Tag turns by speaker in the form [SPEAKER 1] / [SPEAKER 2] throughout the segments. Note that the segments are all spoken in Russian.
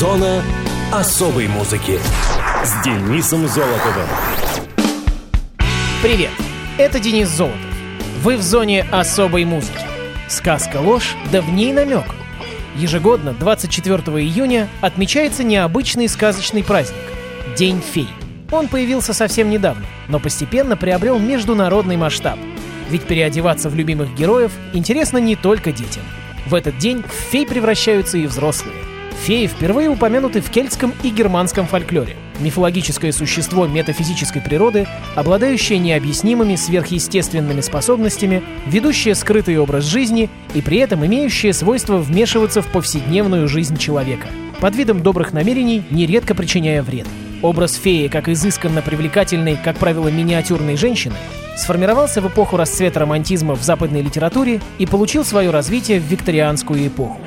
[SPEAKER 1] Зона особой музыки
[SPEAKER 2] с
[SPEAKER 1] Денисом Золотовым.
[SPEAKER 3] Привет, это Денис Золотов. Вы в зоне особой музыки. Сказка ложь, да в ней намек. Ежегодно, 24 июня, отмечается необычный сказочный праздник – День фей. Он появился совсем недавно, но постепенно приобрел международный масштаб. Ведь переодеваться в любимых героев интересно не только детям. В этот день в фей превращаются и взрослые. Феи впервые упомянуты в кельтском и германском фольклоре. Мифологическое существо метафизической природы, обладающее необъяснимыми сверхъестественными способностями, ведущее скрытый образ жизни и при этом имеющее свойство вмешиваться в повседневную жизнь человека, под видом добрых намерений, нередко причиняя вред. Образ феи, как изысканно привлекательной, как правило, миниатюрной женщины, сформировался в эпоху расцвета романтизма в западной литературе и получил свое развитие в викторианскую эпоху.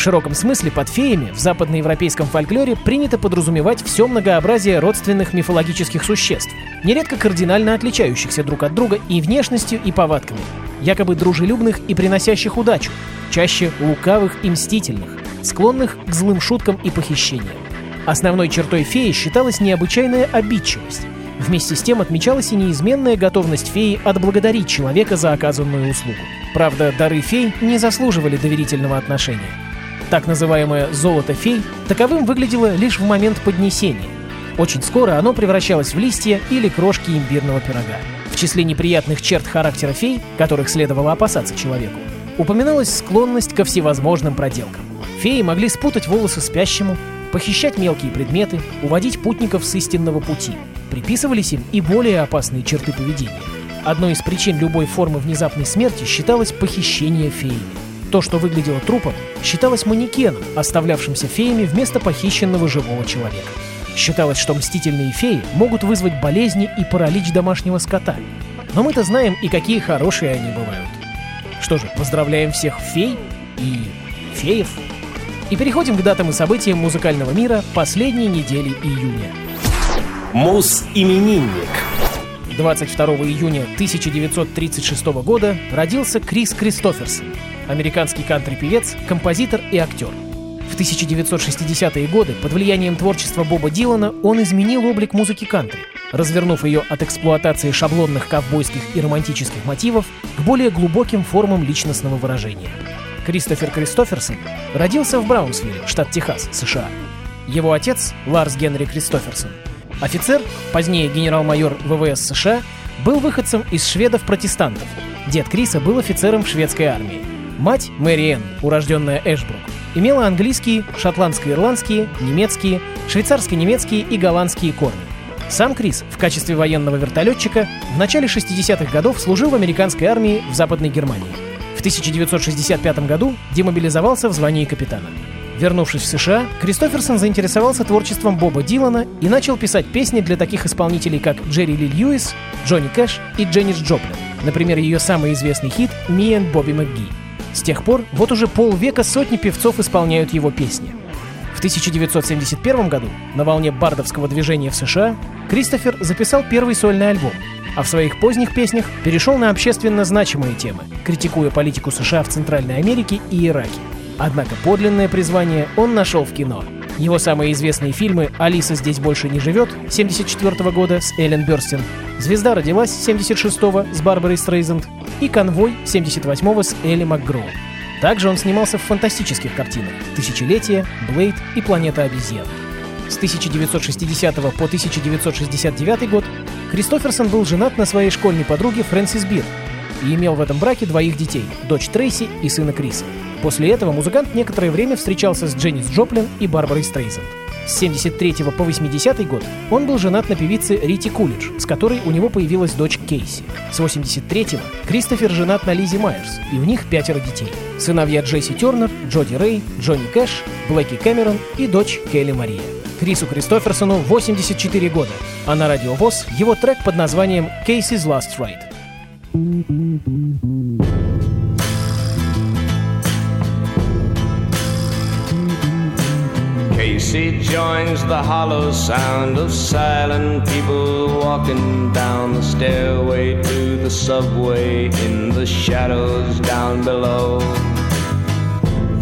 [SPEAKER 3] В широком смысле под феями в западноевропейском фольклоре принято подразумевать все многообразие родственных мифологических существ, нередко кардинально отличающихся друг от друга и внешностью, и повадками, якобы дружелюбных и приносящих удачу, чаще лукавых и мстительных, склонных к злым шуткам и похищениям. Основной чертой феи считалась необычайная обидчивость. Вместе с тем отмечалась и неизменная готовность феи отблагодарить человека за оказанную услугу. Правда, дары фей не заслуживали доверительного отношения. Так называемое «золото фей» таковым выглядело лишь в момент поднесения. Очень скоро оно превращалось в листья или крошки имбирного пирога. В числе неприятных черт характера фей, которых следовало опасаться человеку, упоминалась склонность ко всевозможным проделкам. Феи могли спутать волосы спящему, похищать мелкие предметы, уводить путников с истинного пути. Приписывались им и более опасные черты поведения. Одной из причин любой формы внезапной смерти считалось похищение феями. То, что выглядело трупом, считалось манекеном, оставлявшимся феями вместо похищенного живого человека. Считалось, что мстительные феи могут вызвать болезни и паралич домашнего скота. Но мы-то знаем и какие хорошие они бывают. Что же, поздравляем всех фей и феев. И переходим к датам и событиям музыкального мира последней недели июня.
[SPEAKER 1] Мус-именинник.
[SPEAKER 3] 22 июня 1936 года родился Крис Кристоферсон, американский кантри-певец, композитор и актер. В 1960-е годы под влиянием творчества Боба Дилана он изменил облик музыки кантри, развернув ее от эксплуатации шаблонных ковбойских и романтических мотивов к более глубоким формам личностного выражения. Кристофер Кристоферсон родился в Браунсвилле, штат Техас, США. Его отец, Ларс Генри Кристоферсон, офицер, позднее генерал-майор ВВС США, был выходцем из шведов-протестантов. Дед Криса был офицером в шведской армии. Мать, Мэри Энн, урожденная Эшбрук, имела английские, шотландско-ирландские, немецкие, швейцарско-немецкие и голландские корни. Сам Крис в качестве военного вертолетчика в начале 60-х годов служил в американской армии в Западной Германии. В 1965 году демобилизовался в звании капитана. Вернувшись в США, Кристоферсон заинтересовался творчеством Боба Дилана и начал писать песни для таких исполнителей, как Джерри Ли Льюис, Джонни Кэш и Дженнис Джоплин. Например, ее самый известный хит «Me and Bobby McGee». С тех пор вот уже полвека сотни певцов исполняют его песни. В 1971 году, на волне бардовского движения в США, Кристофер записал первый сольный альбом, а в своих поздних песнях перешел на общественно значимые темы, критикуя политику США в Центральной Америке и Ираке. Однако подлинное призвание он нашел в кино. Его самые известные фильмы «Алиса здесь больше не живет» 1974 года с Эллен Бёрстин, «Звезда родилась» 76 с Барбарой Стрейзенд и «Конвой» 78 с Элли МакГроу. Также он снимался в фантастических картинах «Тысячелетие», «Блейд» и «Планета обезьян». С 1960 по 1969 год Кристоферсон был женат на своей школьной подруге Фрэнсис Бир и имел в этом браке двоих детей – дочь Трейси и сына Криса. После этого музыкант некоторое время встречался с Дженнис Джоплин и Барбарой Стрейзенд. С 73 по 80 год он был женат на певице Рити Кулидж, с которой у него появилась дочь Кейси. С 83-го Кристофер женат на Лизи Майерс, и у них пятеро детей. Сыновья Джесси Тернер, Джоди Рэй, Джонни Кэш, Блэки Кэмерон и дочь Келли Мария. Крису Кристоферсону 84 года, а на радио ВОЗ его трек под названием «Casey's Last Ride».
[SPEAKER 4] Casey joins the hollow sound of silent people walking down the stairway to the subway in the shadows down below.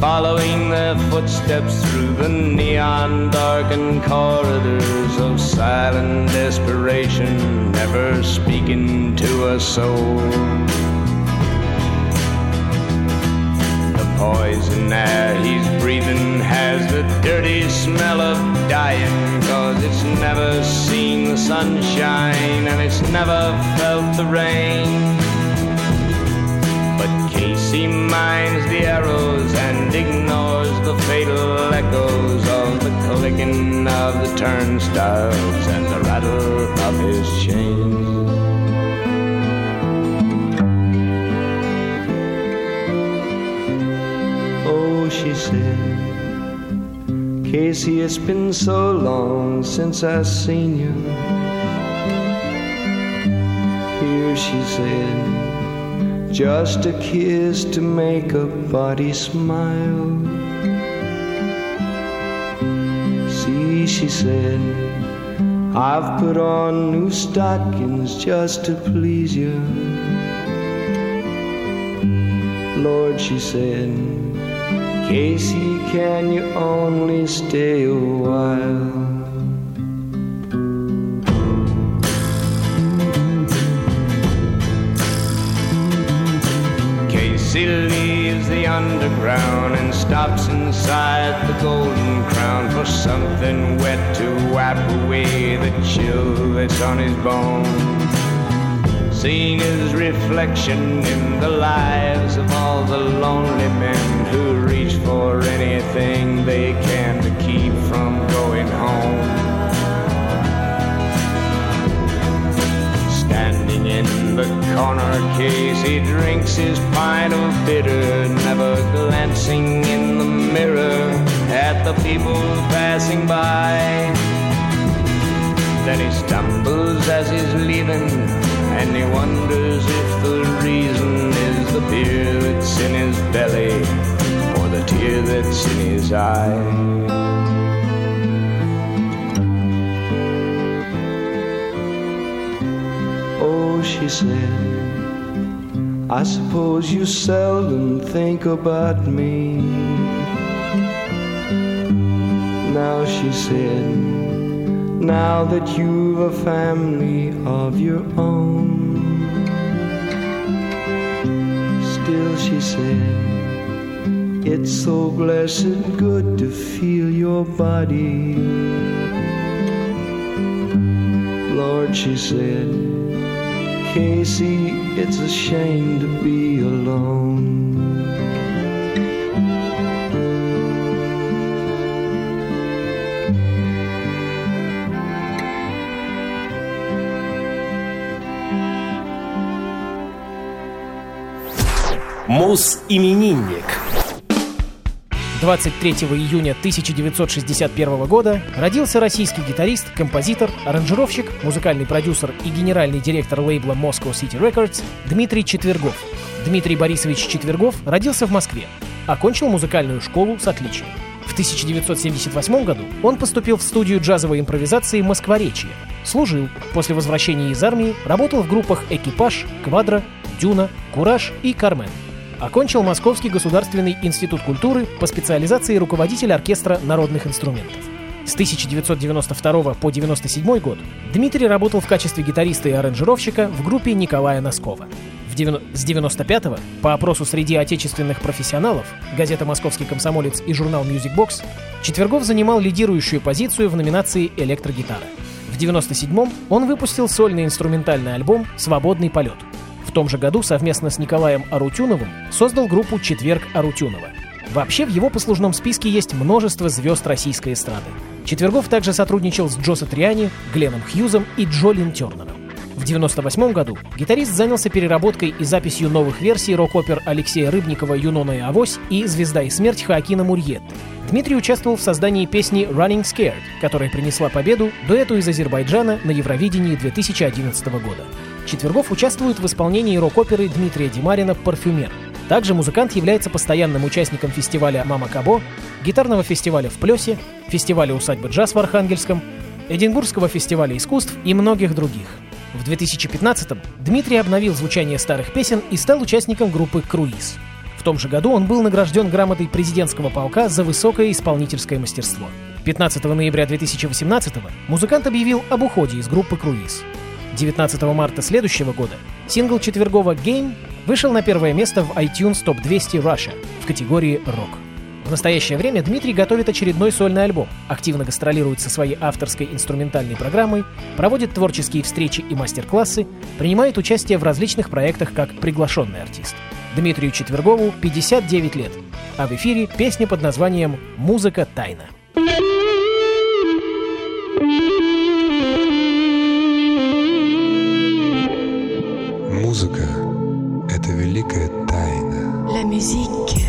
[SPEAKER 4] Following their footsteps through the neon darkened corridors of silent desperation, never speaking to a soul. The poison air he's breathing has the dirty smell of dying, cause it's never seen the sunshine and it's never felt the rain. Casey minds the arrows and ignores the fatal echoes of the clicking of the turnstiles and the rattle of his chains.
[SPEAKER 5] Oh, she said, Casey, it's been so long since I've seen you. Here, she said, just a kiss to make a body smile. See, she said, I've put on new stockings just to please you. Lord, she said, Casey, can you only stay a while?
[SPEAKER 4] Underground and stops inside the golden crown for something wet to wipe away the chill that's on his bones. Seeing his reflection in the lives of all the lonely men who reach for anything they can corner case, he drinks his pint of bitter, never glancing in the mirror at the people passing by. Then he stumbles as he's leaving, and he wonders if the reason is the beer that's in his belly or the tear that's in his eye.
[SPEAKER 5] Oh she said, I suppose you seldom think about me. Now she said, now that you've a family of your own. Still, she said, it's so blessed good to feel your body. Lord, she said, Casey, it's a shame to be alone.
[SPEAKER 2] Мус-именинник
[SPEAKER 3] 23 июня 1961 года родился российский гитарист, композитор, аранжировщик, музыкальный продюсер и генеральный директор лейбла Moscow City Records Дмитрий Четвергов. Дмитрий Борисович Четвергов родился в Москве. Окончил музыкальную школу с отличием. В 1978 году он поступил в студию джазовой импровизации «Москворечье». Служил. После возвращения из армии работал в группах «Экипаж», «Квадро», «Дюна», «Кураж» и «Кармен». Окончил Московский государственный институт культуры по специализации руководитель оркестра народных инструментов. С 1992 по 1997 год Дмитрий работал в качестве гитариста и аранжировщика в группе Николая Носкова. В 90... С 95 по опросу среди отечественных профессионалов, газета «Московский комсомолец» и журнал Music Box, Четвергов занимал лидирующую позицию в номинации «Электрогитара». В 97-м он выпустил сольный инструментальный альбом «Свободный полет», в том же году совместно с Николаем Арутюновым создал группу «Четверг Арутюнова». Вообще в его послужном списке есть множество звезд российской эстрады. Четвергов также сотрудничал с Джо Сатриани, Гленном Хьюзом и Джо Лин Тернером. В 1998 году гитарист занялся переработкой и записью новых версий рок-опер Алексея Рыбникова «Юнона и Авось» и «Звезда и смерть» Хоакина Мурьетты. Дмитрий участвовал в создании песни «Running Scared», которая принесла победу дуэту из Азербайджана на Евровидении 2011 года. Четвергов участвует в исполнении рок-оперы Дмитрия Димарина «Парфюмер». Также музыкант является постоянным участником фестиваля «Мама Кабо», гитарного фестиваля в Плесе, фестиваля «Усадьба джаз» в Архангельском, Эдинбургского фестиваля искусств и многих других. В 2015-м Дмитрий обновил звучание старых песен и стал участником группы «Круиз». том же году он был награжден грамотой президентского полка за высокое исполнительское мастерство. 15 ноября 2018 музыкант объявил об уходе из группы «Круиз». 19 марта следующего года сингл четвергового «Game» вышел на первое место в iTunes Top 200 Russia в категории «Рок». В настоящее время Дмитрий готовит очередной сольный альбом, активно гастролирует со своей авторской инструментальной программой, проводит творческие встречи и мастер-классы, принимает участие в различных проектах как приглашенный артист. Дмитрию Четвергову 59 лет, а в эфире песня под названием «Музыка тайна».
[SPEAKER 6] Музыка — это великая тайна.
[SPEAKER 7] La musique,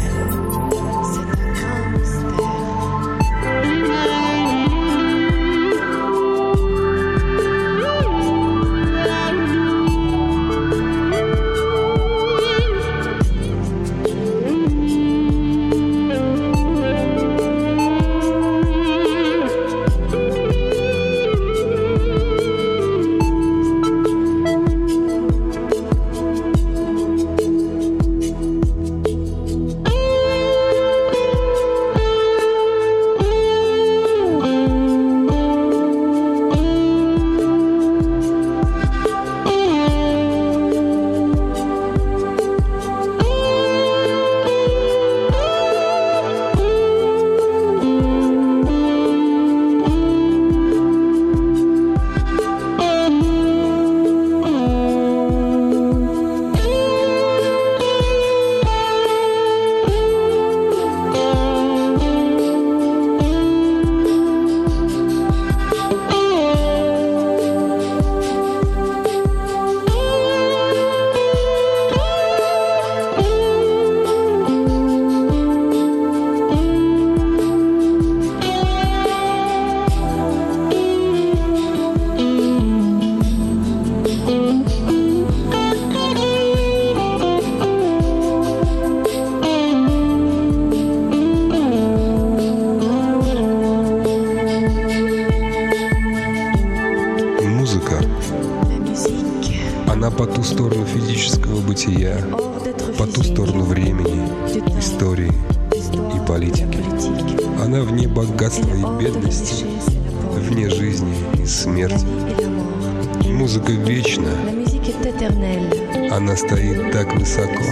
[SPEAKER 6] она стоит так высоко,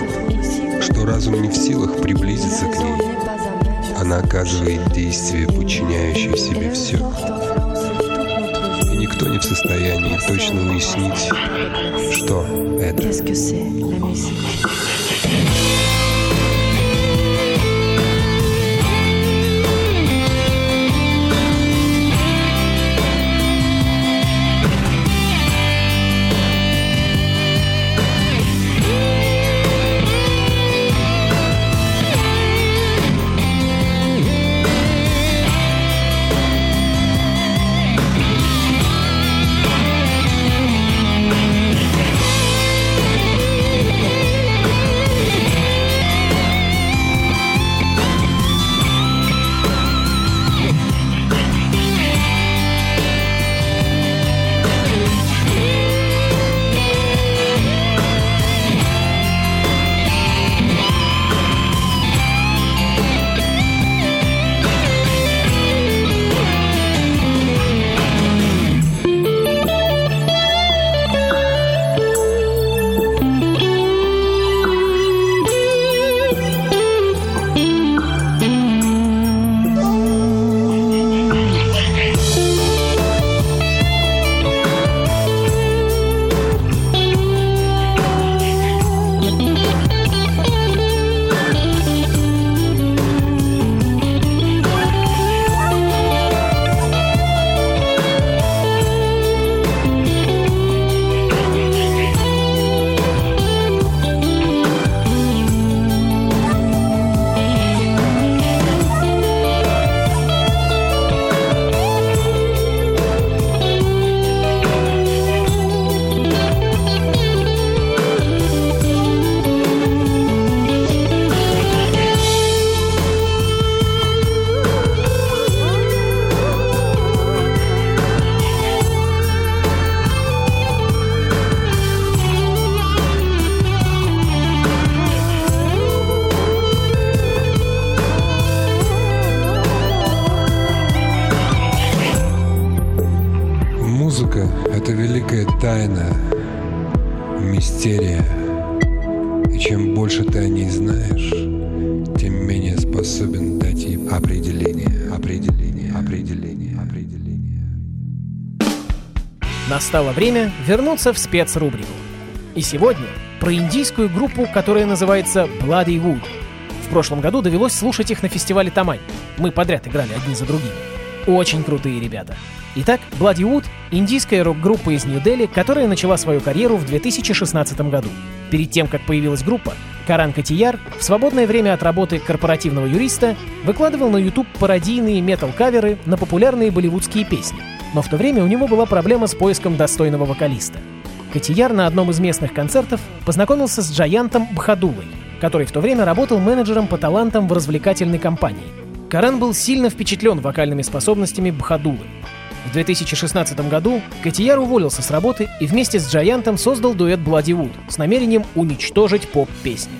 [SPEAKER 7] что
[SPEAKER 6] разум не в силах приблизиться к
[SPEAKER 7] ней. Она оказывает действие, подчиняющее себе все. И никто
[SPEAKER 6] не в состоянии точно уяснить, что это.
[SPEAKER 3] Настало время вернуться в спецрубрику. И сегодня про индийскую группу, которая называется Bloody Wood. В прошлом году довелось слушать их на фестивале Тамань. Мы подряд играли одни за другими. Очень крутые ребята. Итак, Bloody Wood — индийская рок-группа из Нью-Дели, которая начала свою карьеру в 2016 году. Перед тем, как появилась группа, Каран Катияр в свободное время от работы корпоративного юриста выкладывал на YouTube пародийные метал-каверы на популярные болливудские песни. Но в то время у него была проблема с поиском достойного вокалиста. Катияр на одном из местных концертов познакомился с Джаянтом Бхадулой, который в то время работал менеджером по талантам в развлекательной компании. Каран был сильно впечатлен вокальными способностями Бхадулы. В 2016 году Катияр уволился с работы и вместе с Джаянтом создал дуэт Bloody Wood с намерением уничтожить поп-песни.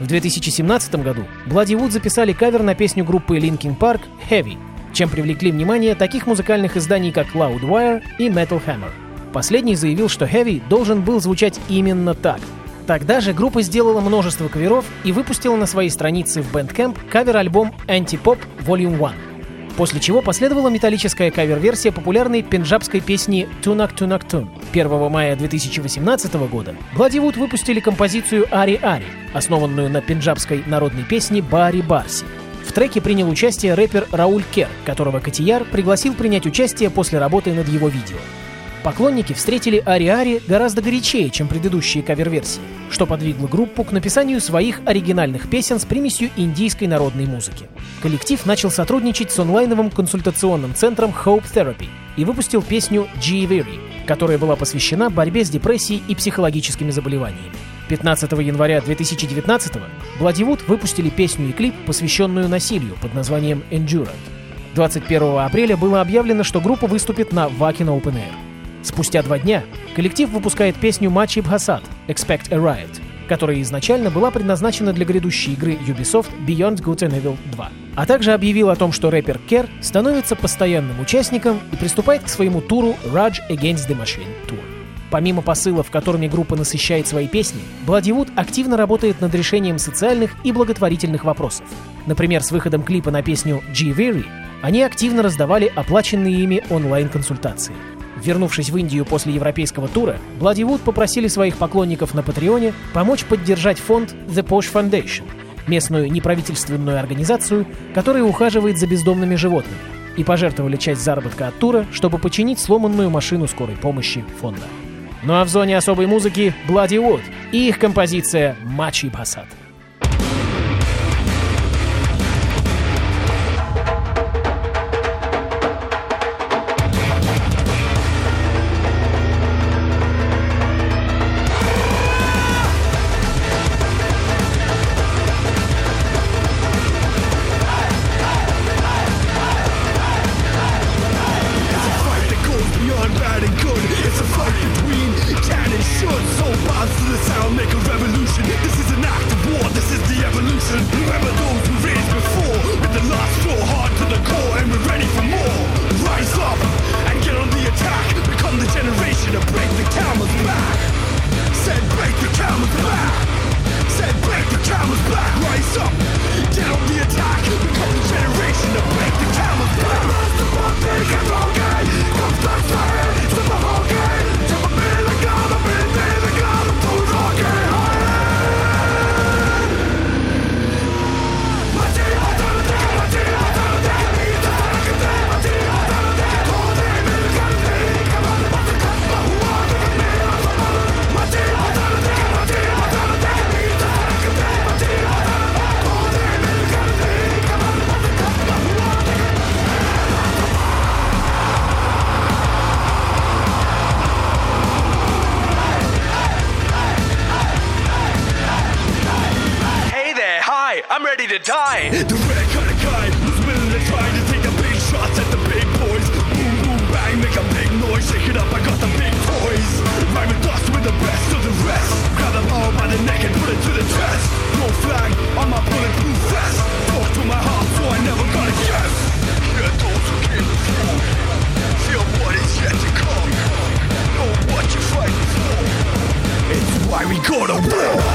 [SPEAKER 3] В 2017 году Bloody Wood записали кавер на песню группы Linkin Park «Heavy», чем привлекли внимание таких музыкальных изданий, как Loudwire и Metal Hammer. Последний заявил, что Heavy должен был звучать именно так. Тогда же группа сделала множество каверов и выпустила на своей странице в Bandcamp кавер-альбом Anti-Pop Volume 1. После чего последовала металлическая кавер-версия популярной пенджабской песни «Тунак Тунак Тун». 1 мая 2018 года Bloodywood выпустили композицию «Ари Ари», основанную на пенджабской народной песне «Бари Барси». В треке принял участие рэпер Рауль Кер, которого Катияр пригласил принять участие после работы над его видео. Поклонники встретили Ари-Ари гораздо горячее, чем предыдущие кавер-версии, что подвигло группу к написанию своих оригинальных песен с примесью индийской народной музыки. Коллектив начал сотрудничать с онлайновым консультационным центром Hope Therapy и выпустил песню G Very, которая была посвящена борьбе с депрессией и психологическими заболеваниями. 15 января 2019 Bloody выпустили песню и клип, посвященную насилию под названием Endurant. 21 апреля было объявлено, что группа выступит на Wacken Open Air. Спустя два дня коллектив выпускает песню Мачи Бхасад «Expect a Riot», которая изначально была предназначена для грядущей игры Ubisoft Beyond Good and Evil 2. А также объявил о том, что рэпер Кер становится постоянным участником и приступает к своему туру Rage Against the Machine Tour. Помимо посылов, которыми группа насыщает свои песни, Bloody активно работает над решением социальных и благотворительных вопросов. Например, с выходом клипа на песню G-Very они активно раздавали оплаченные ими онлайн-консультации – Вернувшись в Индию после европейского тура, Bloody попросили своих поклонников на Патреоне помочь поддержать фонд The Posh Foundation, местную неправительственную организацию, которая ухаживает за бездомными животными, и пожертвовали часть заработка от тура, чтобы починить сломанную машину скорой помощи фонда. Ну а в зоне особой музыки Bloody Wood и их композиция «Мачи Басад».
[SPEAKER 2] I'm ready to die. The red kind of guy who's willing to try to take the big shots at the big boys. Boom, boom, bang, make a big noise. Shake it up, I got the big toys. Rhyming dust with the best of the rest. Grab them all by the neck and put it to the test. No flag on my bulletproof vest. Talk through my heart, so I never got a yes. Hear those who came before. Feel what is yet to come. Know what you're fighting for. It's why we go to war.